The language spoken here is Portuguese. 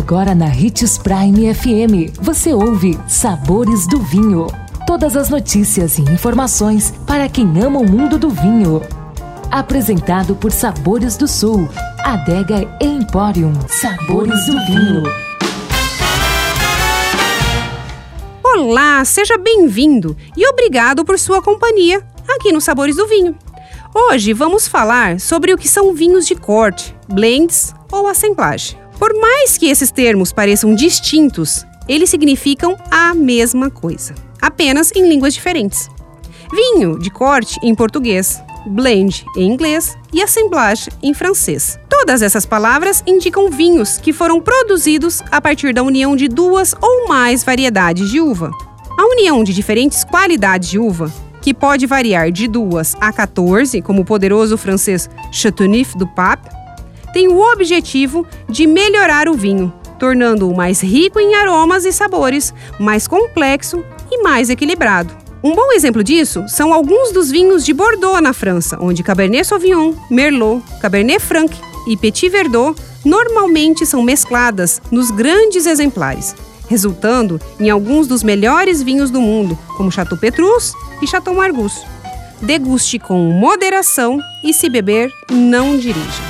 Agora na Ritz Prime FM, você ouve Sabores do Vinho. Todas as notícias e informações para quem ama o mundo do vinho. Apresentado por Sabores do Sul, Adega Emporium. Sabores do Vinho. Olá, seja bem-vindo e obrigado por sua companhia aqui no Sabores do Vinho. Hoje vamos falar sobre o que são vinhos de corte, blends ou assemblagem. Por mais que esses termos pareçam distintos, eles significam a mesma coisa, apenas em línguas diferentes. Vinho de corte em português, blend em inglês e assemblage em francês. Todas essas palavras indicam vinhos que foram produzidos a partir da união de duas ou mais variedades de uva. A união de diferentes qualidades de uva, que pode variar de 2 a 14, como o poderoso francês Chateauneuf du Pape, tem o objetivo de melhorar o vinho, tornando-o mais rico em aromas e sabores, mais complexo e mais equilibrado. Um bom exemplo disso são alguns dos vinhos de Bordeaux na França, onde Cabernet Sauvignon, Merlot, Cabernet Franc e Petit Verdot normalmente são mescladas nos grandes exemplares, resultando em alguns dos melhores vinhos do mundo, como Chateau Petrus e Chateau Margousse. Deguste com moderação e se beber, não dirija.